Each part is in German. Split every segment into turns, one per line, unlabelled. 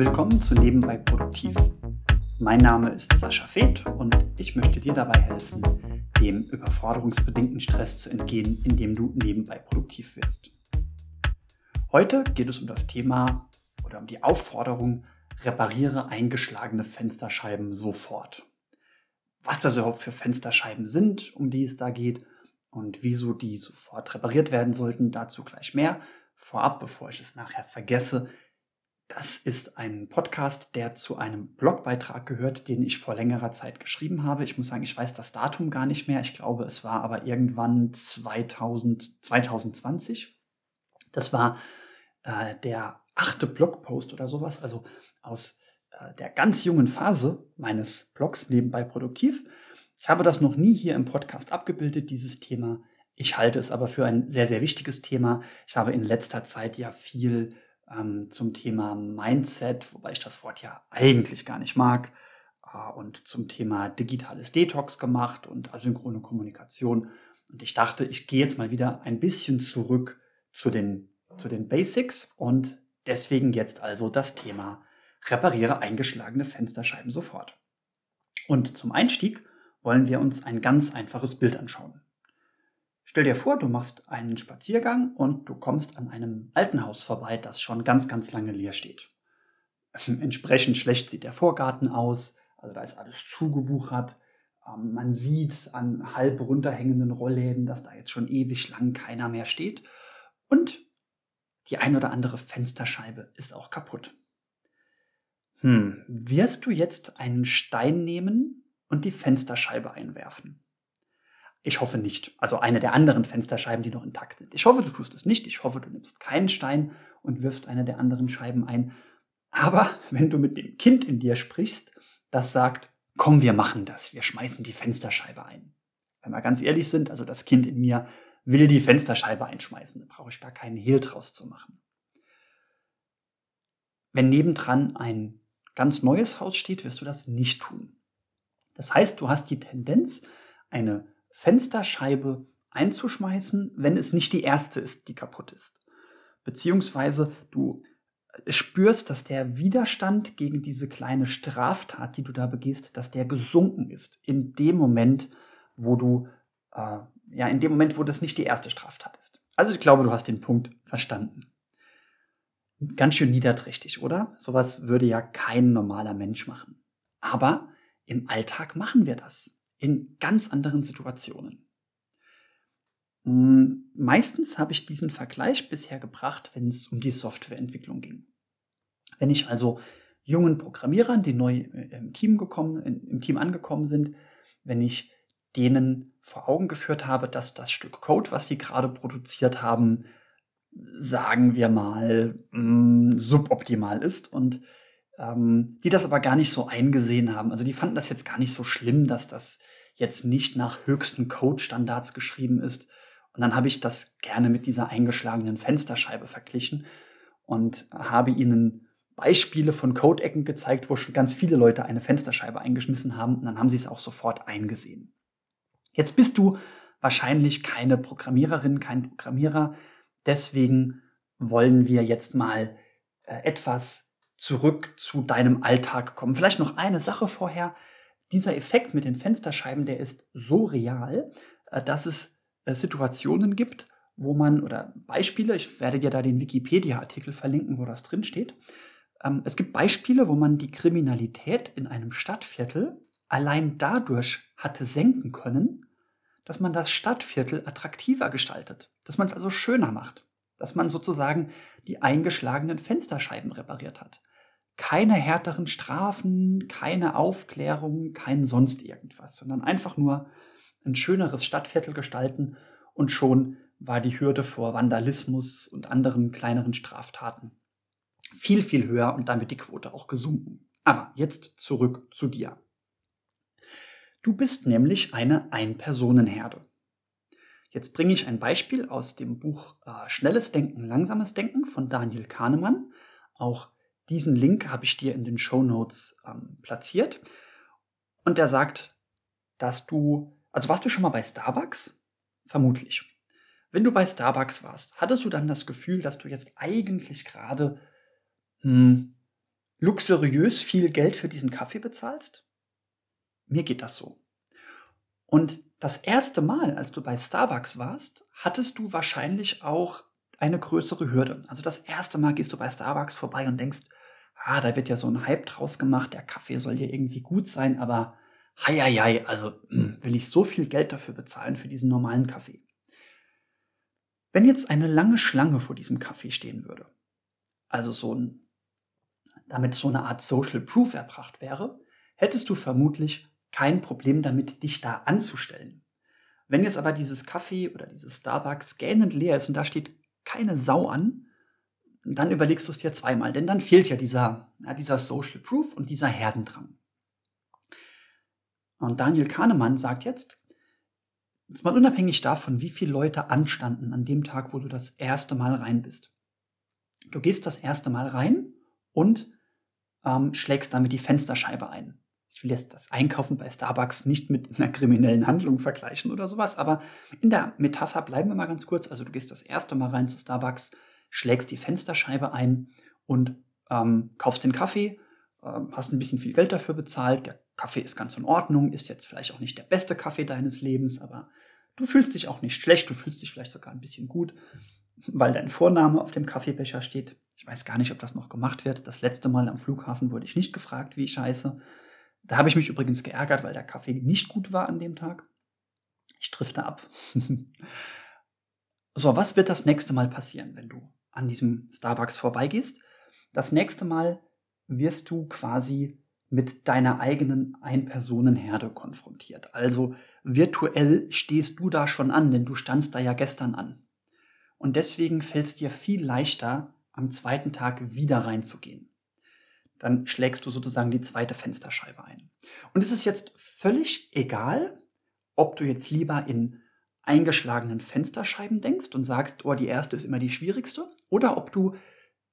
Willkommen zu Nebenbei Produktiv. Mein Name ist Sascha Feth und ich möchte dir dabei helfen, dem überforderungsbedingten Stress zu entgehen, indem du nebenbei produktiv wirst. Heute geht es um das Thema oder um die Aufforderung, repariere eingeschlagene Fensterscheiben sofort. Was das überhaupt für Fensterscheiben sind, um die es da geht und wieso die sofort repariert werden sollten, dazu gleich mehr. Vorab, bevor ich es nachher vergesse, das ist ein Podcast, der zu einem Blogbeitrag gehört, den ich vor längerer Zeit geschrieben habe. Ich muss sagen, ich weiß das Datum gar nicht mehr. Ich glaube, es war aber irgendwann 2000, 2020. Das war äh, der achte Blogpost oder sowas, also aus äh, der ganz jungen Phase meines Blogs nebenbei produktiv. Ich habe das noch nie hier im Podcast abgebildet, dieses Thema. Ich halte es aber für ein sehr, sehr wichtiges Thema. Ich habe in letzter Zeit ja viel ähm, zum Thema Mindset, wobei ich das Wort ja eigentlich gar nicht mag, äh, und zum Thema digitales Detox gemacht und asynchrone Kommunikation. Und ich dachte, ich gehe jetzt mal wieder ein bisschen zurück zu den, zu den Basics und deswegen jetzt also das Thema repariere eingeschlagene Fensterscheiben sofort. Und zum Einstieg wollen wir uns ein ganz einfaches Bild anschauen. Stell dir vor, du machst einen Spaziergang und du kommst an einem alten Haus vorbei, das schon ganz, ganz lange leer steht. Entsprechend schlecht sieht der Vorgarten aus, also da ist alles zugewuchert. Ähm, man sieht an halb runterhängenden Rollläden, dass da jetzt schon ewig lang keiner mehr steht. Und die ein oder andere Fensterscheibe ist auch kaputt. Hm, wirst du jetzt einen Stein nehmen und die Fensterscheibe einwerfen? Ich hoffe nicht. Also eine der anderen Fensterscheiben, die noch intakt sind. Ich hoffe, du tust es nicht. Ich hoffe, du nimmst keinen Stein und wirfst eine der anderen Scheiben ein. Aber wenn du mit dem Kind in dir sprichst, das sagt, komm, wir machen das. Wir schmeißen die Fensterscheibe ein. Wenn wir ganz ehrlich sind, also das Kind in mir will die Fensterscheibe einschmeißen. Da brauche ich gar keinen Hehl draus zu machen. Wenn nebendran ein ganz neues Haus steht, wirst du das nicht tun. Das heißt, du hast die Tendenz, eine Fensterscheibe einzuschmeißen, wenn es nicht die erste ist, die kaputt ist. Beziehungsweise du spürst, dass der Widerstand gegen diese kleine Straftat, die du da begehst, dass der gesunken ist in dem Moment, wo du, äh, ja, in dem Moment, wo das nicht die erste Straftat ist. Also ich glaube, du hast den Punkt verstanden. Ganz schön niederträchtig, oder? Sowas würde ja kein normaler Mensch machen. Aber im Alltag machen wir das in ganz anderen Situationen. Hm, meistens habe ich diesen Vergleich bisher gebracht, wenn es um die Softwareentwicklung ging. Wenn ich also jungen Programmierern, die neu äh, im Team, gekommen, im Team angekommen sind, wenn ich denen vor Augen geführt habe, dass das Stück Code, was die gerade produziert haben, sagen wir mal, hm, suboptimal ist und ähm, die das aber gar nicht so eingesehen haben. Also die fanden das jetzt gar nicht so schlimm, dass das jetzt nicht nach höchsten Code-Standards geschrieben ist. Und dann habe ich das gerne mit dieser eingeschlagenen Fensterscheibe verglichen und habe ihnen Beispiele von Code-Ecken gezeigt, wo schon ganz viele Leute eine Fensterscheibe eingeschmissen haben und dann haben sie es auch sofort eingesehen. Jetzt bist du wahrscheinlich keine Programmiererin, kein Programmierer. Deswegen wollen wir jetzt mal äh, etwas zurück zu deinem Alltag kommen. Vielleicht noch eine Sache vorher. Dieser Effekt mit den Fensterscheiben, der ist so real, äh, dass es äh, Situationen gibt, wo man, oder Beispiele, ich werde dir da den Wikipedia-Artikel verlinken, wo das drin steht. Ähm, es gibt Beispiele, wo man die Kriminalität in einem Stadtviertel allein dadurch hatte senken können, dass man das Stadtviertel attraktiver gestaltet, dass man es also schöner macht, dass man sozusagen die eingeschlagenen Fensterscheiben repariert hat keine härteren Strafen, keine Aufklärung, kein sonst irgendwas, sondern einfach nur ein schöneres Stadtviertel gestalten und schon war die Hürde vor Vandalismus und anderen kleineren Straftaten viel, viel höher und damit die Quote auch gesunken. Aber jetzt zurück zu dir. Du bist nämlich eine Ein-Personen-Herde. Jetzt bringe ich ein Beispiel aus dem Buch äh, Schnelles Denken, Langsames Denken von Daniel Kahnemann. Auch diesen Link habe ich dir in den Show Notes ähm, platziert. Und der sagt, dass du, also warst du schon mal bei Starbucks? Vermutlich. Wenn du bei Starbucks warst, hattest du dann das Gefühl, dass du jetzt eigentlich gerade hm, luxuriös viel Geld für diesen Kaffee bezahlst? Mir geht das so. Und das erste Mal, als du bei Starbucks warst, hattest du wahrscheinlich auch eine größere Hürde. Also das erste Mal gehst du bei Starbucks vorbei und denkst, ah, da wird ja so ein Hype draus gemacht, der Kaffee soll ja irgendwie gut sein, aber hei, hei, hei also hm, will ich so viel Geld dafür bezahlen für diesen normalen Kaffee. Wenn jetzt eine lange Schlange vor diesem Kaffee stehen würde, also so ein, damit so eine Art Social Proof erbracht wäre, hättest du vermutlich kein Problem damit, dich da anzustellen. Wenn jetzt aber dieses Kaffee oder dieses Starbucks gähnend leer ist und da steht keine Sau an, dann überlegst du es dir zweimal, denn dann fehlt ja dieser, ja, dieser Social Proof und dieser Herdendrang. Und Daniel Kahnemann sagt jetzt, jetzt mal unabhängig davon, wie viele Leute anstanden an dem Tag, wo du das erste Mal rein bist. Du gehst das erste Mal rein und ähm, schlägst damit die Fensterscheibe ein. Ich will jetzt das Einkaufen bei Starbucks nicht mit einer kriminellen Handlung vergleichen oder sowas, aber in der Metapher bleiben wir mal ganz kurz. Also du gehst das erste Mal rein zu Starbucks, schlägst die Fensterscheibe ein und ähm, kaufst den Kaffee, äh, hast ein bisschen viel Geld dafür bezahlt. Der Kaffee ist ganz in Ordnung, ist jetzt vielleicht auch nicht der beste Kaffee deines Lebens, aber du fühlst dich auch nicht schlecht, du fühlst dich vielleicht sogar ein bisschen gut, weil dein Vorname auf dem Kaffeebecher steht. Ich weiß gar nicht, ob das noch gemacht wird. Das letzte Mal am Flughafen wurde ich nicht gefragt, wie ich heiße. Da habe ich mich übrigens geärgert, weil der Kaffee nicht gut war an dem Tag. Ich drifte ab. so, was wird das nächste Mal passieren, wenn du an diesem Starbucks vorbeigehst. Das nächste Mal wirst du quasi mit deiner eigenen Ein-Personen-Herde konfrontiert. Also virtuell stehst du da schon an, denn du standst da ja gestern an. Und deswegen fällt es dir viel leichter, am zweiten Tag wieder reinzugehen. Dann schlägst du sozusagen die zweite Fensterscheibe ein. Und es ist jetzt völlig egal, ob du jetzt lieber in eingeschlagenen Fensterscheiben denkst und sagst, oh, die erste ist immer die schwierigste, oder ob du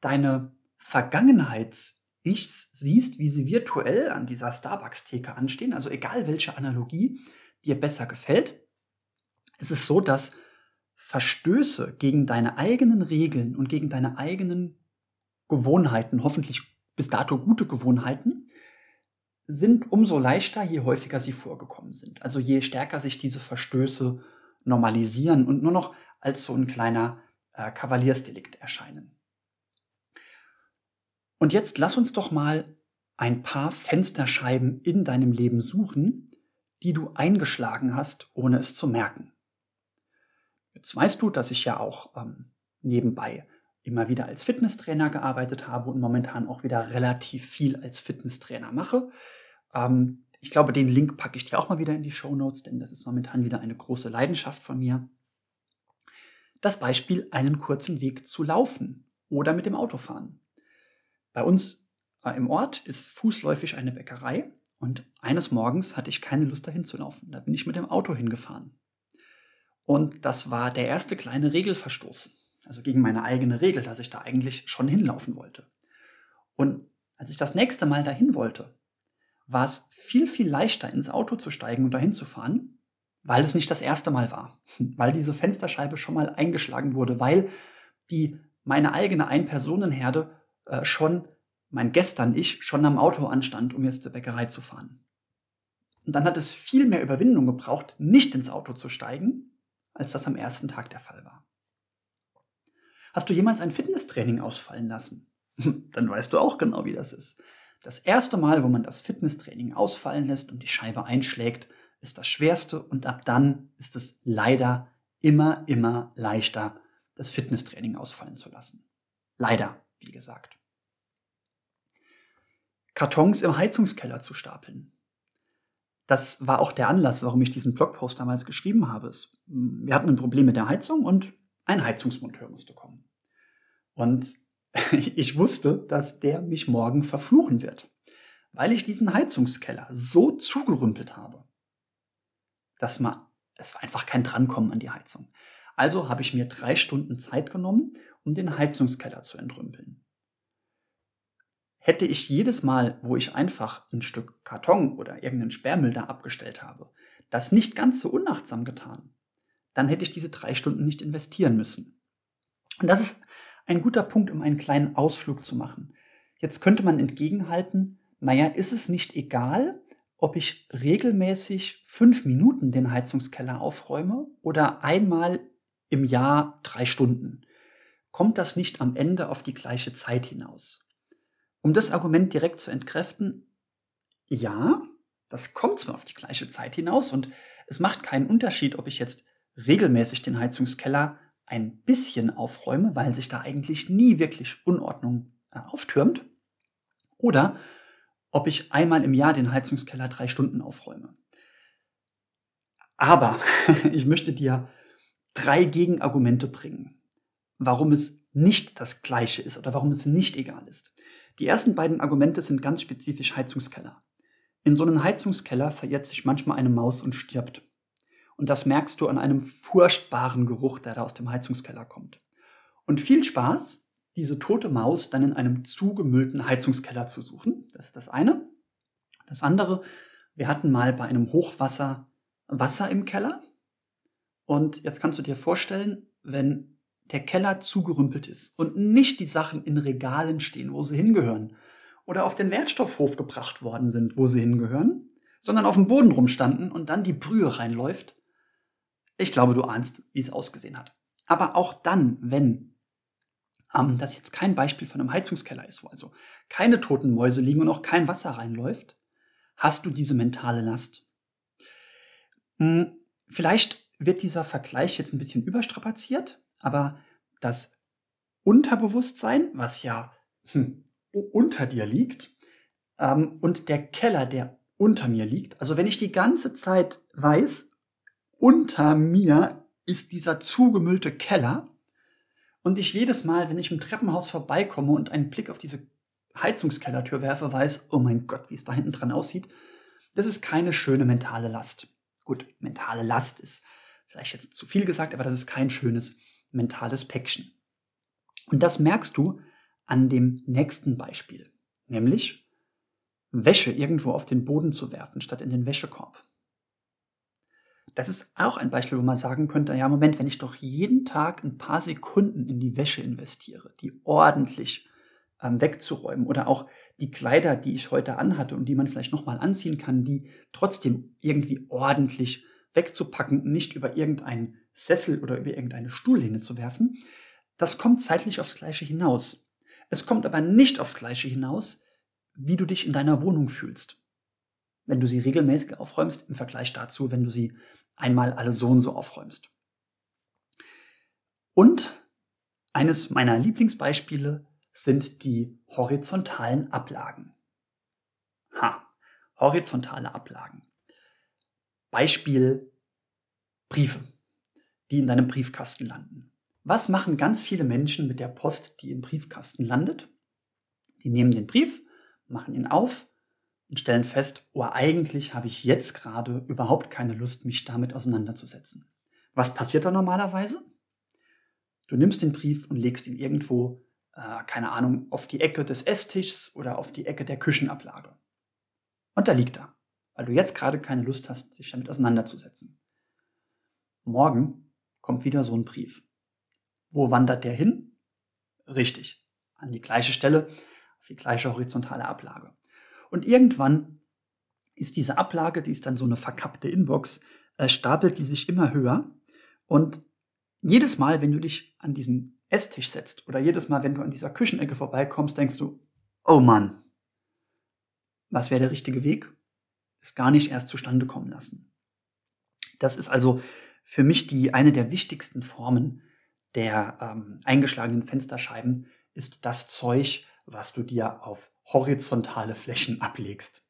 deine Vergangenheits-Ichs siehst, wie sie virtuell an dieser Starbucks-Theke anstehen, also egal welche Analogie dir besser gefällt, es ist so, dass Verstöße gegen deine eigenen Regeln und gegen deine eigenen Gewohnheiten, hoffentlich bis dato gute Gewohnheiten, sind umso leichter, je häufiger sie vorgekommen sind. Also je stärker sich diese Verstöße normalisieren. Und nur noch als so ein kleiner äh, Kavaliersdelikt erscheinen. Und jetzt lass uns doch mal ein paar Fensterscheiben in deinem Leben suchen, die du eingeschlagen hast, ohne es zu merken. Jetzt weißt du, dass ich ja auch ähm, nebenbei immer wieder als Fitnesstrainer gearbeitet habe und momentan auch wieder relativ viel als Fitnesstrainer mache. Ähm, ich glaube, den Link packe ich dir auch mal wieder in die Show Notes, denn das ist momentan wieder eine große Leidenschaft von mir. Das Beispiel, einen kurzen Weg zu laufen oder mit dem Auto fahren. Bei uns äh, im Ort ist fußläufig eine Bäckerei und eines Morgens hatte ich keine Lust dahin zu laufen. Da bin ich mit dem Auto hingefahren. Und das war der erste kleine Regelverstoß. Also gegen meine eigene Regel, dass ich da eigentlich schon hinlaufen wollte. Und als ich das nächste Mal dahin wollte, war es viel, viel leichter, ins Auto zu steigen und dahin zu fahren, weil es nicht das erste Mal war. Weil diese Fensterscheibe schon mal eingeschlagen wurde, weil die meine eigene Ein-Personen-Herde äh, schon, mein gestern Ich, schon am Auto anstand, um jetzt zur Bäckerei zu fahren. Und dann hat es viel mehr Überwindung gebraucht, nicht ins Auto zu steigen, als das am ersten Tag der Fall war. Hast du jemals ein Fitnesstraining ausfallen lassen? dann weißt du auch genau, wie das ist. Das erste Mal, wo man das Fitnesstraining ausfallen lässt und die Scheibe einschlägt, ist das schwerste und ab dann ist es leider immer, immer leichter, das Fitnesstraining ausfallen zu lassen. Leider, wie gesagt. Kartons im Heizungskeller zu stapeln. Das war auch der Anlass, warum ich diesen Blogpost damals geschrieben habe. Wir hatten ein Problem mit der Heizung und ein Heizungsmonteur musste kommen. Und ich wusste, dass der mich morgen verfluchen wird, weil ich diesen Heizungskeller so zugerümpelt habe, dass man, es war einfach kein Drankommen an die Heizung. Also habe ich mir drei Stunden Zeit genommen, um den Heizungskeller zu entrümpeln. Hätte ich jedes Mal, wo ich einfach ein Stück Karton oder irgendeinen Sperrmüll da abgestellt habe, das nicht ganz so unachtsam getan, dann hätte ich diese drei Stunden nicht investieren müssen. Und das ist ein guter Punkt, um einen kleinen Ausflug zu machen. Jetzt könnte man entgegenhalten, naja, ist es nicht egal, ob ich regelmäßig fünf Minuten den Heizungskeller aufräume oder einmal im Jahr drei Stunden? Kommt das nicht am Ende auf die gleiche Zeit hinaus? Um das Argument direkt zu entkräften, ja, das kommt zwar auf die gleiche Zeit hinaus und es macht keinen Unterschied, ob ich jetzt regelmäßig den Heizungskeller ein bisschen aufräume, weil sich da eigentlich nie wirklich Unordnung äh, auftürmt, oder ob ich einmal im Jahr den Heizungskeller drei Stunden aufräume. Aber ich möchte dir drei Gegenargumente bringen, warum es nicht das gleiche ist oder warum es nicht egal ist. Die ersten beiden Argumente sind ganz spezifisch Heizungskeller. In so einem Heizungskeller verirrt sich manchmal eine Maus und stirbt. Und das merkst du an einem furchtbaren Geruch, der da aus dem Heizungskeller kommt. Und viel Spaß, diese tote Maus dann in einem zugemüllten Heizungskeller zu suchen. Das ist das eine. Das andere, wir hatten mal bei einem Hochwasser Wasser im Keller. Und jetzt kannst du dir vorstellen, wenn der Keller zugerümpelt ist und nicht die Sachen in Regalen stehen, wo sie hingehören, oder auf den Wertstoffhof gebracht worden sind, wo sie hingehören, sondern auf dem Boden rumstanden und dann die Brühe reinläuft. Ich glaube, du ahnst, wie es ausgesehen hat. Aber auch dann, wenn ähm, das jetzt kein Beispiel von einem Heizungskeller ist, wo also keine toten Mäuse liegen und auch kein Wasser reinläuft, hast du diese mentale Last. Hm, vielleicht wird dieser Vergleich jetzt ein bisschen überstrapaziert, aber das Unterbewusstsein, was ja hm, unter dir liegt, ähm, und der Keller, der unter mir liegt, also wenn ich die ganze Zeit weiß, unter mir ist dieser zugemüllte Keller und ich jedes Mal, wenn ich im Treppenhaus vorbeikomme und einen Blick auf diese Heizungskellertür werfe, weiß, oh mein Gott, wie es da hinten dran aussieht, das ist keine schöne mentale Last. Gut, mentale Last ist vielleicht jetzt zu viel gesagt, aber das ist kein schönes mentales Päckchen. Und das merkst du an dem nächsten Beispiel, nämlich Wäsche irgendwo auf den Boden zu werfen, statt in den Wäschekorb. Das ist auch ein Beispiel, wo man sagen könnte, ja, Moment, wenn ich doch jeden Tag ein paar Sekunden in die Wäsche investiere, die ordentlich ähm, wegzuräumen oder auch die Kleider, die ich heute anhatte und die man vielleicht nochmal anziehen kann, die trotzdem irgendwie ordentlich wegzupacken, nicht über irgendeinen Sessel oder über irgendeine Stuhllehne zu werfen, das kommt zeitlich aufs Gleiche hinaus. Es kommt aber nicht aufs Gleiche hinaus, wie du dich in deiner Wohnung fühlst. Wenn du sie regelmäßig aufräumst, im Vergleich dazu, wenn du sie einmal alle so und so aufräumst. Und eines meiner Lieblingsbeispiele sind die horizontalen Ablagen. Ha, horizontale Ablagen. Beispiel Briefe, die in deinem Briefkasten landen. Was machen ganz viele Menschen mit der Post, die im Briefkasten landet? Die nehmen den Brief, machen ihn auf und stellen fest, oh, eigentlich habe ich jetzt gerade überhaupt keine Lust, mich damit auseinanderzusetzen. Was passiert da normalerweise? Du nimmst den Brief und legst ihn irgendwo äh, keine Ahnung, auf die Ecke des Esstischs oder auf die Ecke der Küchenablage. Und da liegt er, weil du jetzt gerade keine Lust hast, dich damit auseinanderzusetzen. Morgen kommt wieder so ein Brief. Wo wandert der hin? Richtig, an die gleiche Stelle, auf die gleiche horizontale Ablage. Und irgendwann ist diese Ablage, die ist dann so eine verkappte Inbox, äh, stapelt die sich immer höher. Und jedes Mal, wenn du dich an diesen Esstisch setzt oder jedes Mal, wenn du an dieser Küchenecke vorbeikommst, denkst du, oh Mann, was wäre der richtige Weg? Es gar nicht erst zustande kommen lassen. Das ist also für mich die eine der wichtigsten Formen der ähm, eingeschlagenen Fensterscheiben, ist das Zeug, was du dir auf horizontale Flächen ablegst.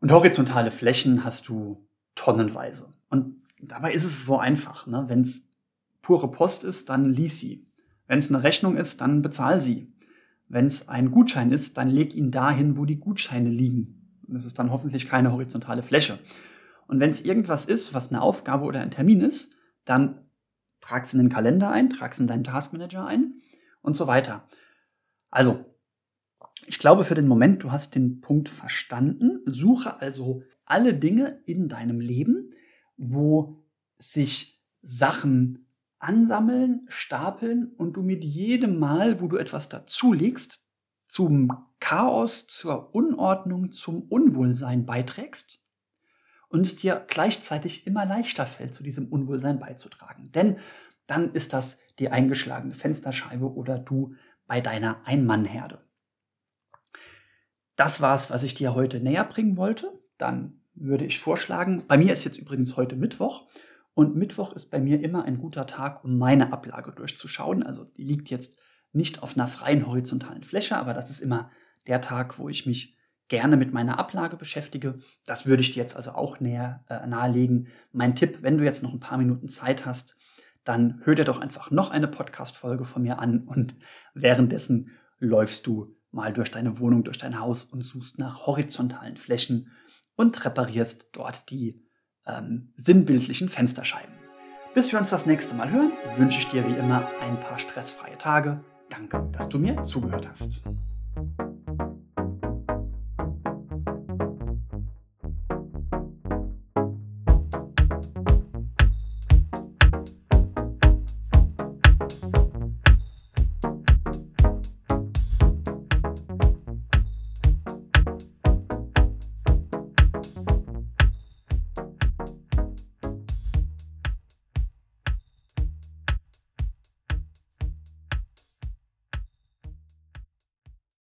Und horizontale Flächen hast du tonnenweise. Und dabei ist es so einfach. Ne? Wenn es pure Post ist, dann lies sie. Wenn es eine Rechnung ist, dann bezahl sie. Wenn es ein Gutschein ist, dann leg ihn dahin, wo die Gutscheine liegen. Das ist dann hoffentlich keine horizontale Fläche. Und wenn es irgendwas ist, was eine Aufgabe oder ein Termin ist, dann trag es in den Kalender ein, trag es in deinen Taskmanager ein und so weiter. Also, ich glaube für den Moment, du hast den Punkt verstanden. Suche also alle Dinge in deinem Leben, wo sich Sachen ansammeln, stapeln und du mit jedem Mal, wo du etwas dazulegst, zum Chaos, zur Unordnung, zum Unwohlsein beiträgst und es dir gleichzeitig immer leichter fällt, zu diesem Unwohlsein beizutragen. Denn dann ist das die eingeschlagene Fensterscheibe oder du bei deiner Ein-Mann-Herde. Das war es, was ich dir heute näher bringen wollte. Dann würde ich vorschlagen, bei mir ist jetzt übrigens heute Mittwoch und Mittwoch ist bei mir immer ein guter Tag, um meine Ablage durchzuschauen. Also die liegt jetzt nicht auf einer freien horizontalen Fläche, aber das ist immer der Tag, wo ich mich gerne mit meiner Ablage beschäftige. Das würde ich dir jetzt also auch näher äh, nahelegen. Mein Tipp, wenn du jetzt noch ein paar Minuten Zeit hast, dann hör dir doch einfach noch eine Podcast-Folge von mir an und währenddessen läufst du mal durch deine Wohnung, durch dein Haus und suchst nach horizontalen Flächen und reparierst dort die ähm, sinnbildlichen Fensterscheiben. Bis wir uns das nächste Mal hören, wünsche ich dir wie immer ein paar stressfreie Tage. Danke, dass du mir zugehört hast.